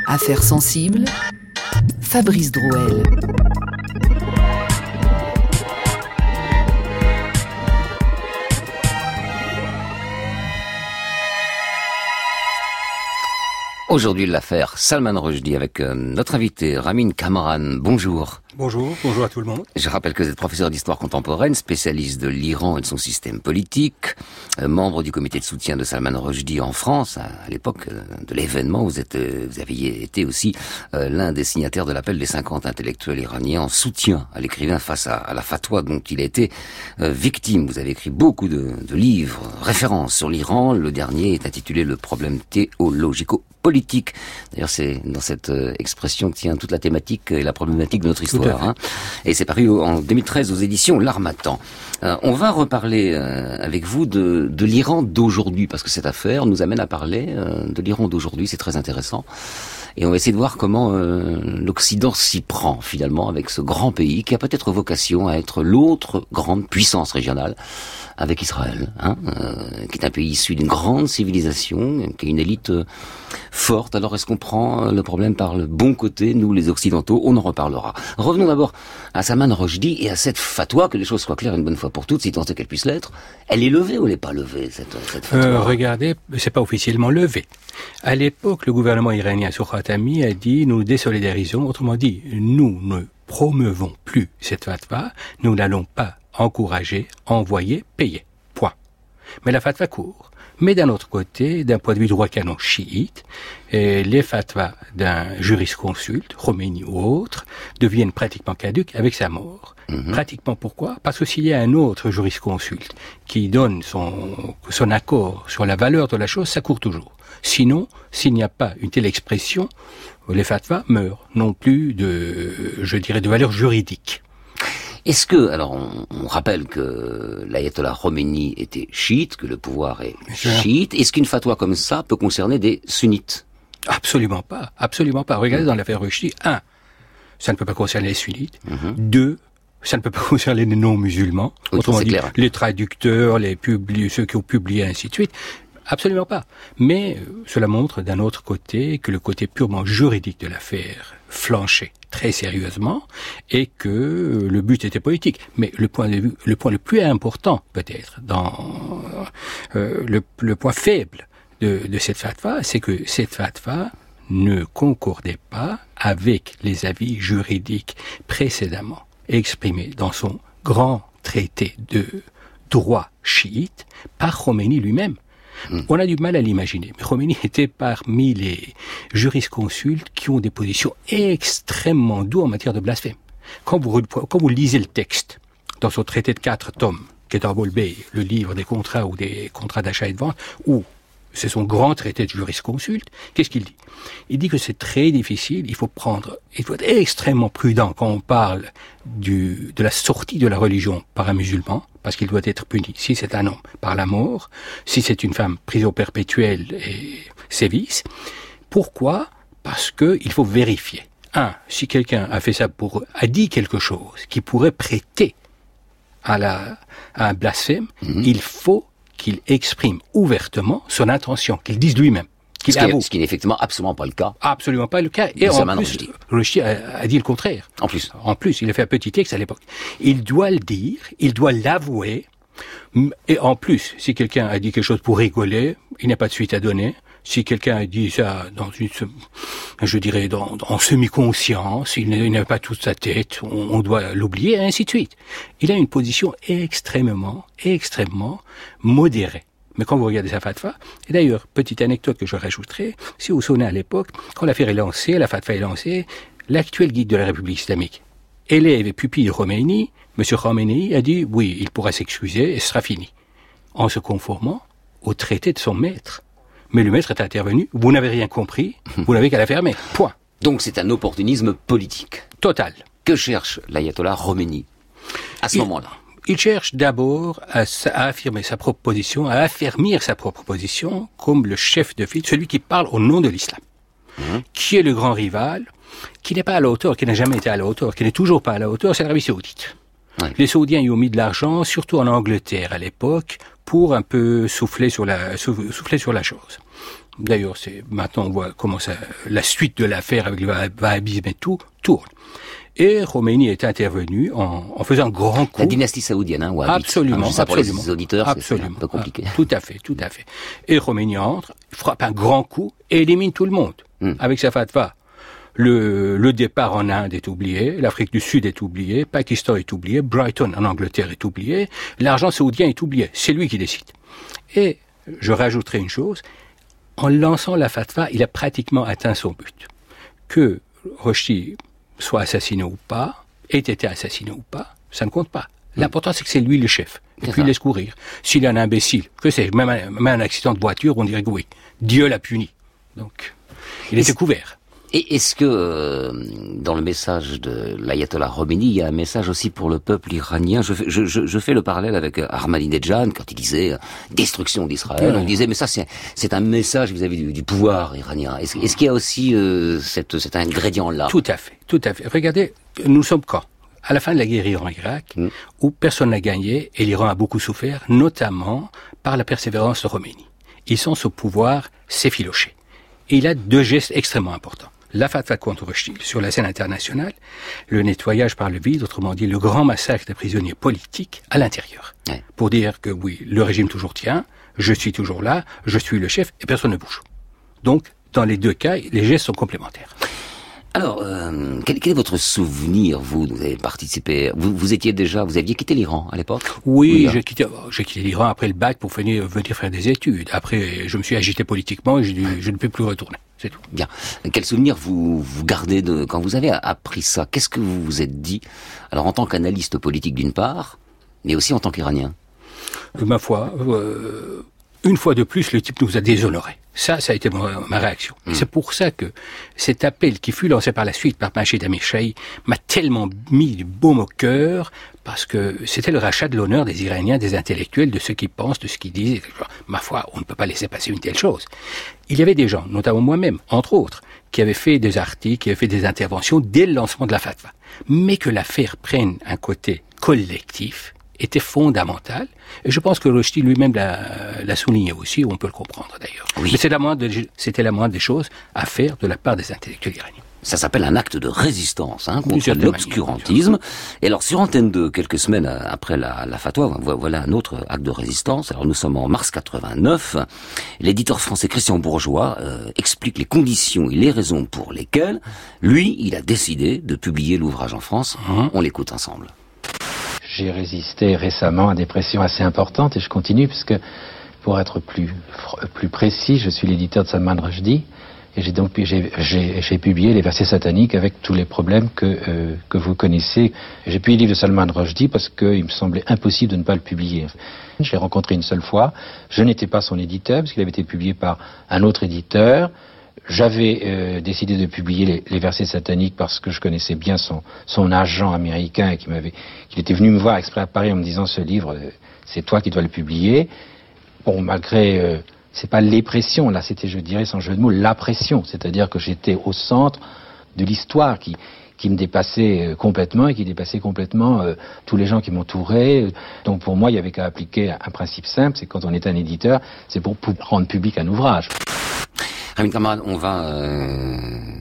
Affaires sensibles, Fabrice Drouel. Aujourd'hui, l'affaire Salman Rushdie avec euh, notre invité Ramin Kamran. Bonjour. Bonjour, bonjour à tout le monde. Je rappelle que vous êtes professeur d'histoire contemporaine, spécialiste de l'Iran et de son système politique, euh, membre du comité de soutien de Salman Rushdie en France. À, l'époque euh, de l'événement, vous, êtes, vous aviez été aussi l'un des signataires de l'appel des 50 intellectuels iraniens en soutien à l'écrivain face à, à la fatwa dont il a été victime. Vous avez écrit beaucoup de, de livres, références sur l'Iran. Le dernier est intitulé Le problème théologico-politique. D'ailleurs, c'est dans cette euh, expression que tient toute la thématique et la problématique de notre histoire. hein. Et c'est paru en 2013 aux éditions L'Armatan. Euh, on va reparler euh, avec vous de, de l'Iran d'aujourd'hui, parce que cette affaire nous amène à parler euh, de l'Iran d'aujourd'hui, c'est très intéressant. Et on va essayer de voir comment l'Occident s'y prend finalement avec ce grand pays qui a peut-être vocation à être l'autre grande puissance régionale avec Israël, hein, euh, qui est un pays issu d'une grande civilisation, qui a une élite euh, forte. Alors est-ce qu'on prend euh, le problème par le bon côté, nous les Occidentaux? On en reparlera. Revenons d'abord à Salman Rushdie et à cette fatwa, que les choses soient claires une bonne fois pour toutes, si tant est qu'elle puisse l'être. Elle est levée ou elle n'est pas levée, cette, cette fatwa? Euh, regardez, c'est pas officiellement levé. À l'époque, le gouvernement iranien sur Khatami a dit nous désolidarisons. Autrement dit, nous ne promeuvons plus cette fatwa, nous n'allons pas encourager, envoyer, payer. Point. Mais la fatwa court. Mais d'un autre côté, d'un point de vue droit canon chiite, eh, les fatwas d'un jurisconsulte, Khomeini ou autre, deviennent pratiquement caduques avec sa mort. Pratiquement pourquoi? Parce que s'il y a un autre jurisconsulte qui donne son, son accord sur la valeur de la chose, ça court toujours. Sinon, s'il n'y a pas une telle expression, les fatwas meurent, non plus de, je dirais, de valeur juridique. Est-ce que, alors on, on rappelle que l'ayatollah Khomeini était chiite, que le pouvoir est chiite, est-ce qu'une fatwa comme ça peut concerner des sunnites? Absolument pas, absolument pas. Regardez dans l'affaire Rushdie, un, ça ne peut pas concerner les sunnites. Deux, ça ne peut pas concerner les non-musulmans. Oui, Autrement dit, clair. les traducteurs, les publi- ceux qui ont publié, ainsi de suite. Absolument pas. Mais euh, cela montre d'un autre côté que le côté purement juridique de l'affaire flanchait très sérieusement et que le but était politique. Mais le point de le point le plus important peut-être dans euh, le, le point faible de, de cette fatwa, c'est que cette fatwa ne concordait pas avec les avis juridiques précédemment exprimés dans son grand traité de droit chiite par Khomeini lui-même. On a du mal à l'imaginer, mais Khomeini était parmi les jurisconsultes qui ont des positions extrêmement douces en matière de blasphème. Quand vous, quand vous lisez le texte dans son traité de quatre tomes, qui est en Bolbey, le livre des contrats ou des contrats d'achat et de vente, ou c'est son grand traité de jurisconsulte, qu'est-ce qu'il dit? Il dit que c'est très difficile, il faut prendre, il faut être extrêmement prudent quand on parle du, de la sortie de la religion par un musulman, parce qu'il doit être puni, si c'est un homme, par la mort, si c'est une femme, prison perpétuelle et sévice. Pourquoi? Parce que il faut vérifier. Un, si quelqu'un a fait ça pour, a dit quelque chose qui pourrait prêter à, la, à un blasphème, il faut qu'il exprime ouvertement son intention, qu'il dise lui-même. Qu'il ce, qui est, avoue. ce qui n'est effectivement absolument pas le cas. Absolument pas le cas. Et en plus, Rushdie. A, a dit le contraire. En plus. En plus, il a fait un petit texte à l'époque. Il doit le dire, il doit l'avouer. Et en plus, si quelqu'un a dit quelque chose pour rigoler, il n'y a pas de suite à donner. Si quelqu'un a dit ça dans une, je dirais, dans, en semi-conscience, il n'a il n'a pas toute sa tête, on, on doit l'oublier, et ainsi de suite. Il a une position extrêmement, extrêmement modérée. Mais quand vous regardez sa fatwa, et d'ailleurs, petite anecdote que je rajouterai, si vous souvenez à l'époque, quand l'affaire est lancée, la fatwa est lancée, l'actuel guide de la République islamique, élève et pupille de Khomeini, M. Khomeini a dit oui, il pourra s'excuser et ce sera fini, en se conformant au traité de son maître. Mais le maître est intervenu, vous n'avez rien compris, vous n'avez qu'à la fermer. Point. Donc c'est un opportunisme politique. Total. Que cherche l'ayatollah Khomeini à ce Il- moment-là? Il cherche d'abord à, affirmer sa propre position, à affermir sa propre position comme le chef de file, celui qui parle au nom de l'islam, qui est le grand rival, qui n'est pas à la hauteur, qui n'a jamais été à la hauteur, qui n'est toujours pas à la hauteur, c'est l'Arabie saoudite. Les Saoudiens y ont mis de l'argent, surtout en Angleterre à l'époque, pour un peu souffler sur la, sou- souffler sur la chose. D'ailleurs, c'est maintenant on voit comment ça, la suite de l'affaire avec le Wah- wahhabisme et tout tourne. Et Khomeini est intervenu en, en faisant un grand coup. La dynastie saoudienne, hein, wahhabite. Absolument, juste ça pour les absolument. auditeurs, c'est absolument. un peu compliqué. Ah, tout à fait, tout à fait. Et Khomeini entre, frappe un grand coup et élimine tout le monde Hmm. avec sa fatwa. Le, le départ en Inde est oublié, l'Afrique du Sud est oubliée, Pakistan est oublié, Brighton en Angleterre est oublié, l'argent saoudien est oublié. C'est lui qui décide. Et je rajouterai une chose, en lançant la fatwa, il a pratiquement atteint son but. Que Rushdie soit assassiné ou pas, ait été assassiné ou pas, ça ne compte pas. L'important, c'est que c'est lui le chef. Et puis, il laisse courir. S'il est un imbécile, que c'est, même même un accident de voiture, on dirait que oui. Dieu l'a puni. Donc, il était couvert. Et est-ce que euh, dans le message de l'ayatollah Khomeini, il y a un message aussi pour le peuple iranien? Je fais, je, je, je fais le parallèle avec euh, Ahmadinejad quand il disait euh, destruction d'Israël. On disait mais ça c'est c'est un message vis-à-vis du, du pouvoir iranien. Est-ce qu'il y a aussi euh, cette, cet ingrédient là Tout à fait, tout à fait. Regardez, nous sommes quand? À la fin de la guerre Iran-Irak, où personne n'a gagné et l'Iran a beaucoup souffert, notamment par la persévérance de Khomeini. Ils sont au pouvoir s'effilocher. Et il a deux gestes extrêmement importants. La fatwa contre Rushdie sur la scène internationale, le nettoyage par le vide, autrement dit le grand massacre des prisonniers politiques à l'intérieur. Pour dire que oui, le régime toujours tient, je suis toujours là, je suis le chef et personne ne bouge. Donc, dans les deux cas, les gestes sont complémentaires. Alors, euh, quel, quel est votre souvenir Vous, vous avez participé? Vous, vous étiez déjà, vous aviez quitté l'Iran à l'époque? Oui, hein. j'ai quitté, j'ai quitté l'Iran après le bac pour venir, venir faire des études. Après, je me suis agité politiquement et je ne peux plus retourner. C'est tout. Bien. Quel souvenir vous, vous gardez de quand vous avez appris ça? Qu'est-ce que vous vous êtes dit? Alors en tant qu'analyste politique d'une part, mais aussi en tant qu'Iranien. Euh, Ma foi, euh, une fois de plus, le type nous a déshonorés. Ça, ça a été ma, réaction. C'est pour ça que cet appel qui fut lancé par la suite par Majid Amir m'a tellement mis du baume au cœur parce que c'était le rachat de l'honneur des Iraniens, des intellectuels, de ceux qui pensent, de ce qu'ils disent. Ma foi, on ne peut pas laisser passer une telle chose. Il y avait des gens, notamment moi-même, entre autres, qui avaient fait des articles, qui avaient fait des interventions dès le lancement de la fatwa. Mais que l'affaire prenne un côté collectif était fondamental. Et je pense que Rushdie lui-même l'a souligné aussi, on peut le comprendre d'ailleurs. Mais la des- c'était la moindre des choses à faire de la part des intellectuels iraniens. Ça s'appelle un acte de résistance hein, contre l'obscurantisme. Et alors, sur Antenne 2, quelques semaines euh, après la, la fatwa, vo- voilà un autre acte de résistance. Alors, nous sommes en mars 89. L'éditeur français Christian Bourgeois euh, explique les conditions et les raisons pour lesquelles, lui, il a décidé de publier l'ouvrage en France. On l'écoute ensemble. J'ai résisté récemment à des pressions assez importantes et je continue puisque, pour être plus, plus précis, je suis l'éditeur de Salman Rushdie et j'ai donc j'ai j'ai publié les versets sataniques avec tous les problèmes que, euh, que vous connaissez. J'ai publié le livre de Salman Rushdie parce qu'il me semblait impossible de ne pas le publier. Je l'ai rencontré une seule fois. Je n'étais pas son éditeur parce qu'il avait été publié par un autre éditeur. J'avais euh, décidé de publier les, les versets sataniques parce que je connaissais bien son, son agent américain qui m'avait, qu'il était venu me voir exprès à Paris en me disant ce livre, euh, c'est toi qui dois le publier. Bon, malgré, euh, c'est pas les pressions, là, c'était, je dirais, sans jeu de mots, la pression. C'est-à-dire que j'étais au centre de l'histoire qui, qui me dépassait euh, complètement et qui dépassait complètement euh, tous les gens qui m'entouraient. Donc pour moi, il y avait qu'à appliquer un principe simple, c'est quand on est un éditeur, c'est pour rendre public un ouvrage. Ramin Kamal, on va euh,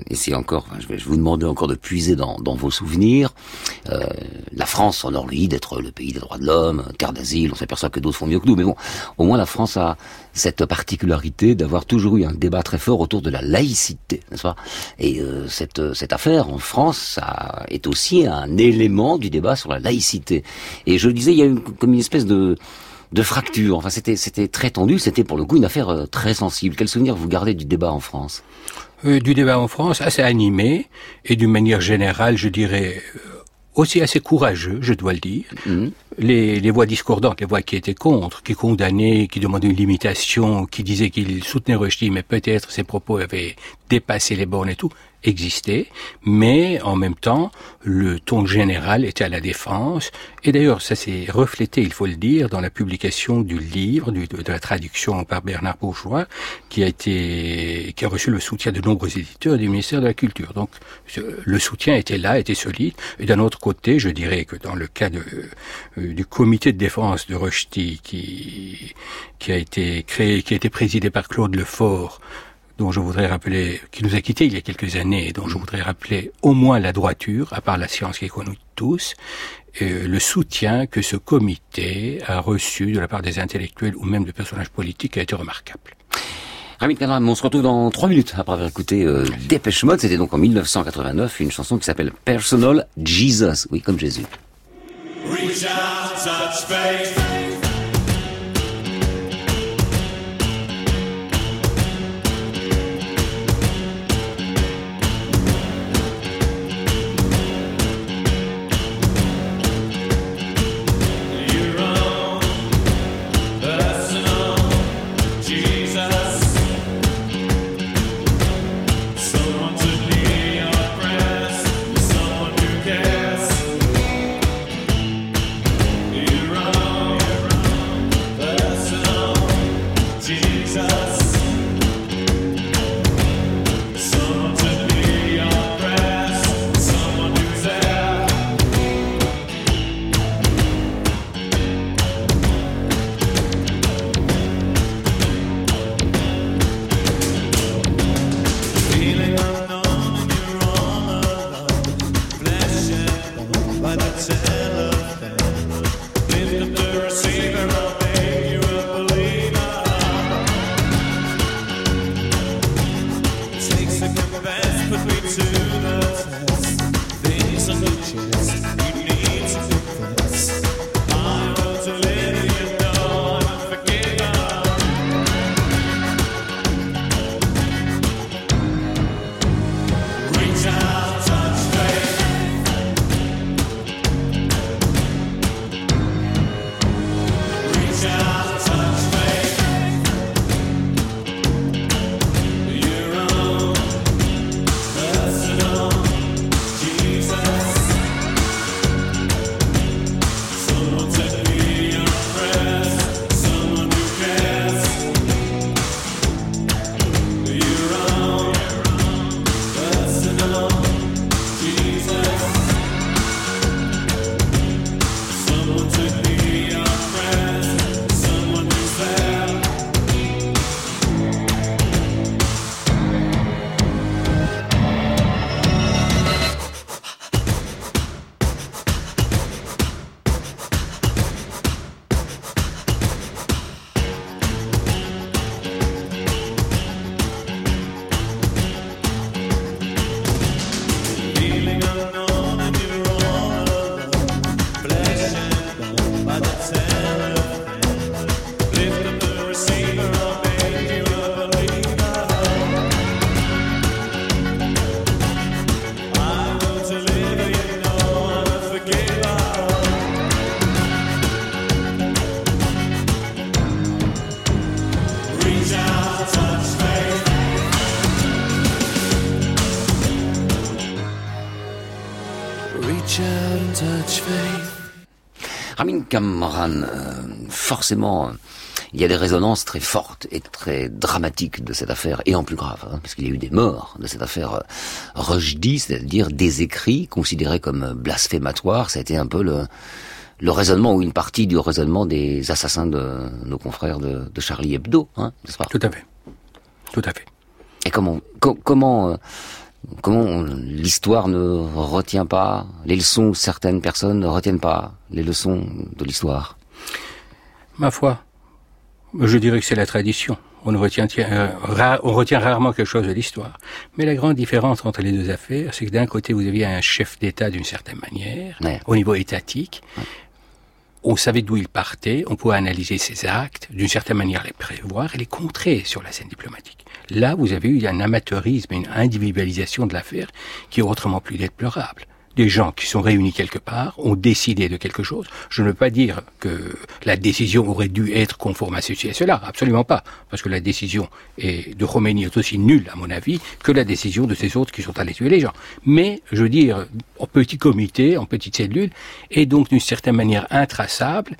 essayer encore, je, vais, vous demander encore de puiser dans, dans vos souvenirs. Euh, la France lui d'être le pays des droits de l'homme, terre d'asile, on s'aperçoit que d'autres font mieux que nous, mais bon, au moins la France a cette particularité d'avoir toujours eu un débat très fort autour de la laïcité, n'est-ce pas? Et euh, cette, cette affaire en France ça est aussi un élément du débat sur la laïcité. Et je le disais, il y a eu comme une espèce de de fracture. Enfin, c'était c'était très tendu. C'était pour le coup une affaire euh, très sensible. Quel souvenir vous gardez du débat en France? Euh, du débat en France assez animé et d'une manière générale, je dirais, euh, aussi assez courageux, je dois le dire. Les, les voix discordantes, les voix qui étaient contre, qui condamnaient, qui demandaient une limitation, qui disaient qu'ils soutenaient Rushdie, mais peut-être ses propos avaient dépassé les bornes et tout, existaient, mais en même temps, le ton général était à la défense, et d'ailleurs, ça s'est reflété, il faut le dire, dans la publication du livre, de, la traduction par Bernard Bourgeois, qui a été, qui a reçu le soutien de nombreux éditeurs du ministère de la Culture. Donc, le soutien était là, était solide, et d'un autre côté, je dirais que dans le cas de, euh, du comité de défense de Rushdie, qui, a été créé, qui a été présidé par Claude Lefort, dont je voudrais rappeler, qui nous a quittés il y a quelques années, dont je voudrais rappeler au moins la droiture, à part la science qui est connue de tous, euh, le soutien que ce comité a reçu de la part des intellectuels ou même de personnages politiques a été remarquable. Rami Kadram, on se retrouve dans trois minutes après avoir écouté euh, Dépêche Mode. C'était donc en 1989 une chanson qui s'appelle Personal Jesus. Oui, comme Jésus. Without such faith. Kamran, euh, forcément, il y a des résonances très fortes et très dramatiques de cette affaire, et en plus grave, hein, parce qu'il y a eu des morts de cette affaire euh, Rushdie, c'est-à-dire des écrits considérés comme blasphématoires. Ça a été un peu le, le raisonnement, ou une partie du raisonnement des assassins de nos confrères de, de Charlie Hebdo, hein, n'est-ce pas? Tout à fait. Tout à fait. Et comment, co- comment, euh, comment l'histoire ne retient pas les leçons, certaines personnes ne retiennent pas les leçons de l'histoire? Ma foi, je dirais que c'est la tradition. On, retient, euh, on retient rarement quelque chose de l'histoire. Mais la grande différence entre les deux affaires, c'est que d'un côté, vous aviez un chef d'État d'une certaine manière, au niveau étatique. On savait d'où il partait, on pouvait analyser ses actes, d'une certaine manière les prévoir et les contrer sur la scène diplomatique. Là, vous avez eu un amateurisme, une individualisation de l'affaire qui est autrement plus déplorable. des gens qui sont réunis quelque part ont décidé de quelque chose. Je ne veux pas dire que la décision aurait dû être conforme à ceci et cela, absolument pas, parce que la décision est de Khomeini est aussi nulle, à mon avis, que la décision de ces autres qui sont allés tuer les gens. Mais, je veux dire, en petit comité, en petite cellule, et donc d'une certaine manière intraçable,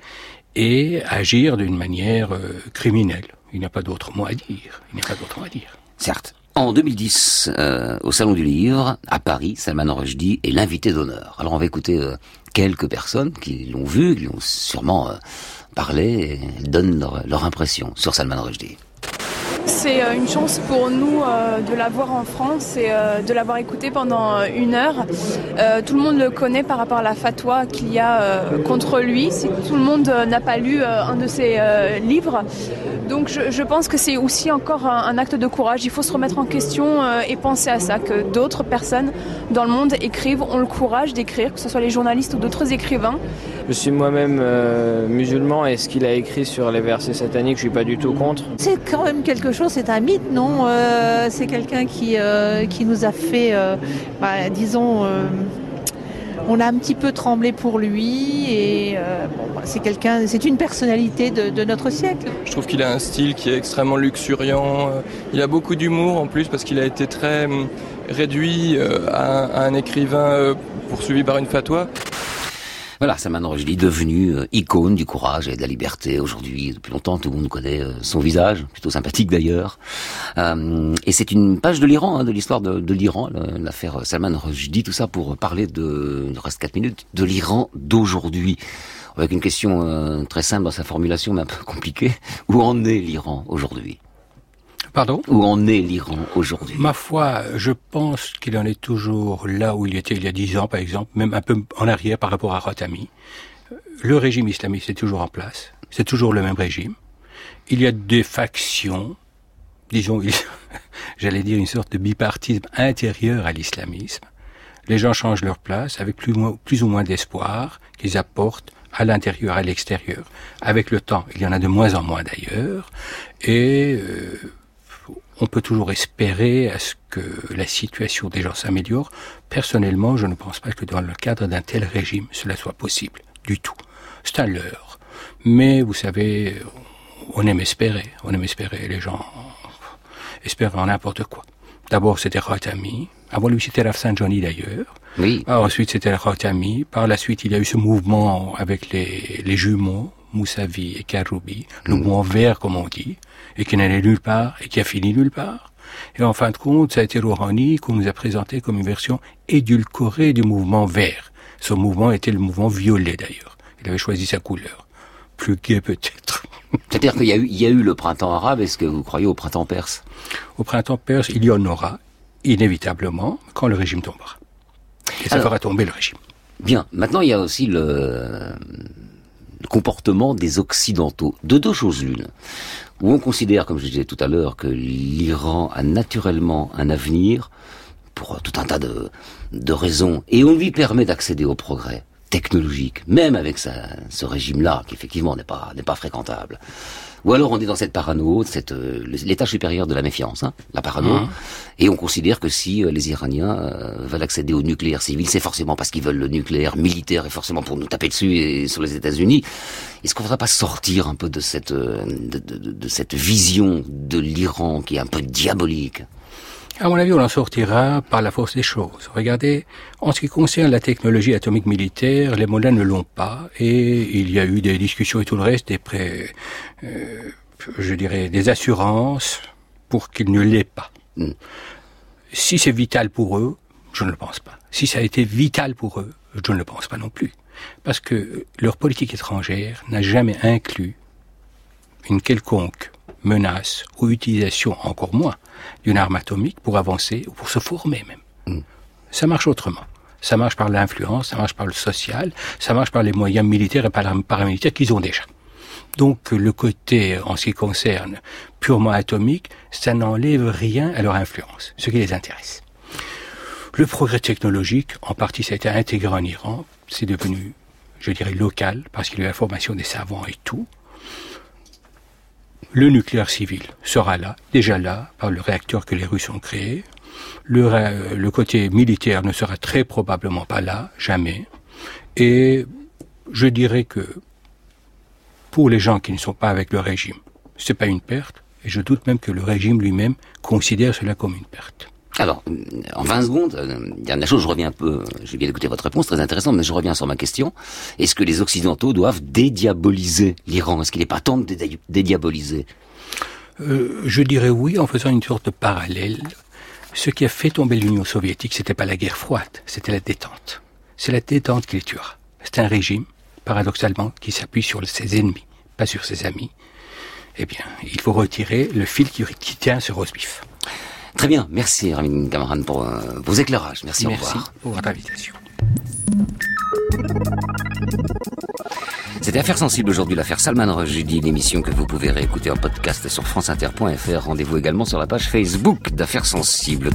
et agir d'une manière euh, criminelle. Il n'y a pas d'autre mot à dire. Il n'y a pas d'autre mot à dire. Certes. En 2010, euh, au Salon du Livre, à Paris, Salman Rushdie est l'invité d'honneur. Alors on va écouter euh, quelques personnes qui l'ont vu, qui l'ont sûrement euh, parlé, et donnent leur, leur impression sur Salman Rushdie. C'est euh, une chance pour nous euh, de l'avoir en France et euh, de l'avoir écouté pendant une heure. Tout le monde le connaît par rapport à la fatwa qu'il y a contre lui. Tout le monde n'a pas lu un de ses livres. Donc je, pense que c'est aussi encore un, acte de courage. Il faut se remettre en question et penser à ça, que d'autres personnes dans le monde écrivent, ont le courage d'écrire, que ce soit les journalistes ou d'autres écrivains. Je suis moi-même euh, musulman et ce qu'il a écrit sur les versets sataniques, je suis pas du tout contre. C'est quand même quelque chose, c'est un mythe, non Euh, C'est quelqu'un qui, euh, qui nous a fait, euh, bah, disons, euh, on a un petit peu tremblé pour lui et euh, bon, bah, c'est quelqu'un, c'est une personnalité de, de notre siècle. Je trouve qu'il a un style qui est extrêmement luxuriant. Il a beaucoup d'humour en plus parce qu'il a été très hum, réduit à, un- à un écrivain poursuivi par une fatwa. Voilà, Salman Rushdie devenu euh, icône du courage et de la liberté. Aujourd'hui, depuis longtemps, tout le monde connaît euh, son visage, plutôt sympathique d'ailleurs. Euh, et c'est une page de l'Iran, hein, de l'histoire de, l'Iran, l'affaire Salman Rushdie, tout ça pour parler de, il reste 4 minutes, de l'Iran d'aujourd'hui. Avec une question très simple dans sa formulation, mais un peu compliquée. Où en est l'Iran aujourd'hui? Pardon Où en est l'Iran aujourd'hui? Ma foi, je pense qu'il en est toujours là où il était il y a dix ans, par exemple, même un peu en arrière par rapport à Khatami. Le régime islamiste est toujours en place. C'est toujours le même régime. Il y a des factions, disons, j'allais dire une sorte de bipartisme intérieur à l'islamisme. Les gens changent leur place avec plus ou moins, plus ou moins d'espoir qu'ils apportent à l'intérieur, à l'extérieur. Avec le temps, il y en a de moins en moins d'ailleurs, et euh, on peut toujours espérer à ce que la situation des gens s'améliore. Personnellement, je ne pense pas que dans le cadre d'un tel régime, cela soit possible du tout. C'est un leurre. Mais vous savez, on aime espérer, on aime espérer. Les gens espèrent en n'importe quoi. D'abord, c'était Khatami. Avant lui, c'était Rafsanjani d'ailleurs. Oui. Ensuite, c'était Khatami. Par la suite, il y a eu ce mouvement avec les, les jumeaux, Moussavi et Karoubi, le mouvement vert, comme on dit, et qui n'allait nulle part, et qui a fini nulle part. Et en fin de compte, ça a été Rouhani qu'on nous a présenté comme une version édulcorée du mouvement vert. Ce mouvement était le mouvement violet d'ailleurs. Il avait choisi sa couleur. Plus gai peut-être. C'est-à-dire qu'il y, a eu- il y a eu le printemps arabe, est-ce que vous croyez au printemps perse? Au printemps perse, il y en aura, inévitablement, quand le régime tombera. Et ça Alors- fera tomber le régime. Bien. Maintenant, il y a aussi le, comportement des Occidentaux. De deux choses l'une. Où on considère, comme je disais tout à l'heure, que l'Iran a naturellement un avenir pour tout un tas de, de raisons, et on lui permet d'accéder au progrès technologique, même avec ce régime-là, qui effectivement n'est pas, n'est pas fréquentable. Ou alors on est dans cette parano, cette, euh, l'état supérieur de la méfiance, hein, la parano, Mhm. et on considère que si euh, les Iraniens euh, veulent accéder au nucléaire civil, c'est forcément parce qu'ils veulent le nucléaire militaire et forcément pour nous taper dessus et sur les États-Unis. Est-ce qu'on ne faudrait pas sortir un peu de cette, euh, de, de- de- de cette vision de l'Iran qui est un peu diabolique? À mon avis, on en sortira par la force des choses. Regardez, en ce qui concerne la technologie atomique militaire, les Mollahs ne l'ont pas, et il y a eu des discussions et tout le reste, des pré, euh, je dirais, des assurances pour qu'ils ne l'aient pas. Si c'est vital pour eux, je ne le pense pas. Si ça a été vital pour eux, je ne le pense pas non plus. Parce que leur politique étrangère n'a jamais inclus une quelconque menace ou utilisation, encore moins, d'une arme atomique pour avancer ou pour se former même. Ça marche autrement. Ça marche par l'influence, ça marche par le social, ça marche par les moyens militaires et para- paramilitaires qu'ils ont déjà. Donc le côté, en ce qui concerne purement atomique, ça n'enlève rien à leur influence, ce qui les intéresse. Le progrès technologique, en partie, ça a été intégré en Iran, c'est devenu, je dirais, local, parce qu'il y a eu la formation des savants et tout. Le nucléaire civil sera là, déjà là, par le réacteur que les Russes ont créé. Le, ra- le côté militaire ne sera très probablement pas là, jamais. Et je dirais que pour les gens qui ne sont pas avec le régime, c'est pas une perte. Et je doute même que le régime lui-même considère cela comme une perte. Alors, euh, en 20 secondes, euh, dernière chose, je reviens un peu, euh, j'ai bien écouté votre réponse, très intéressante, mais je reviens sur ma question. Est-ce que les Occidentaux doivent dédiaboliser l'Iran? Est-ce qu'il n'est pas temps de dédi- dédiaboliser? Euh, je dirais oui en faisant une sorte de parallèle. Ce qui a fait tomber l'Union soviétique, c'était pas la guerre froide, c'était la détente. C'est la détente qui les tuera. C'est un régime, paradoxalement, qui s'appuie sur ses ennemis, pas sur ses amis. Eh bien, il faut retirer le fil qui, tient ce roast beef. Très bien, merci Ramin Kamran pour euh, vos éclairages. Merci, au Merci revoir. pour votre invitation. C'était Affaires sensibles aujourd'hui, l'affaire Salman Rushdie, l'émission que vous pouvez réécouter en podcast sur franceinter.fr. Rendez-vous également sur la page Facebook d'Affaires sensibles.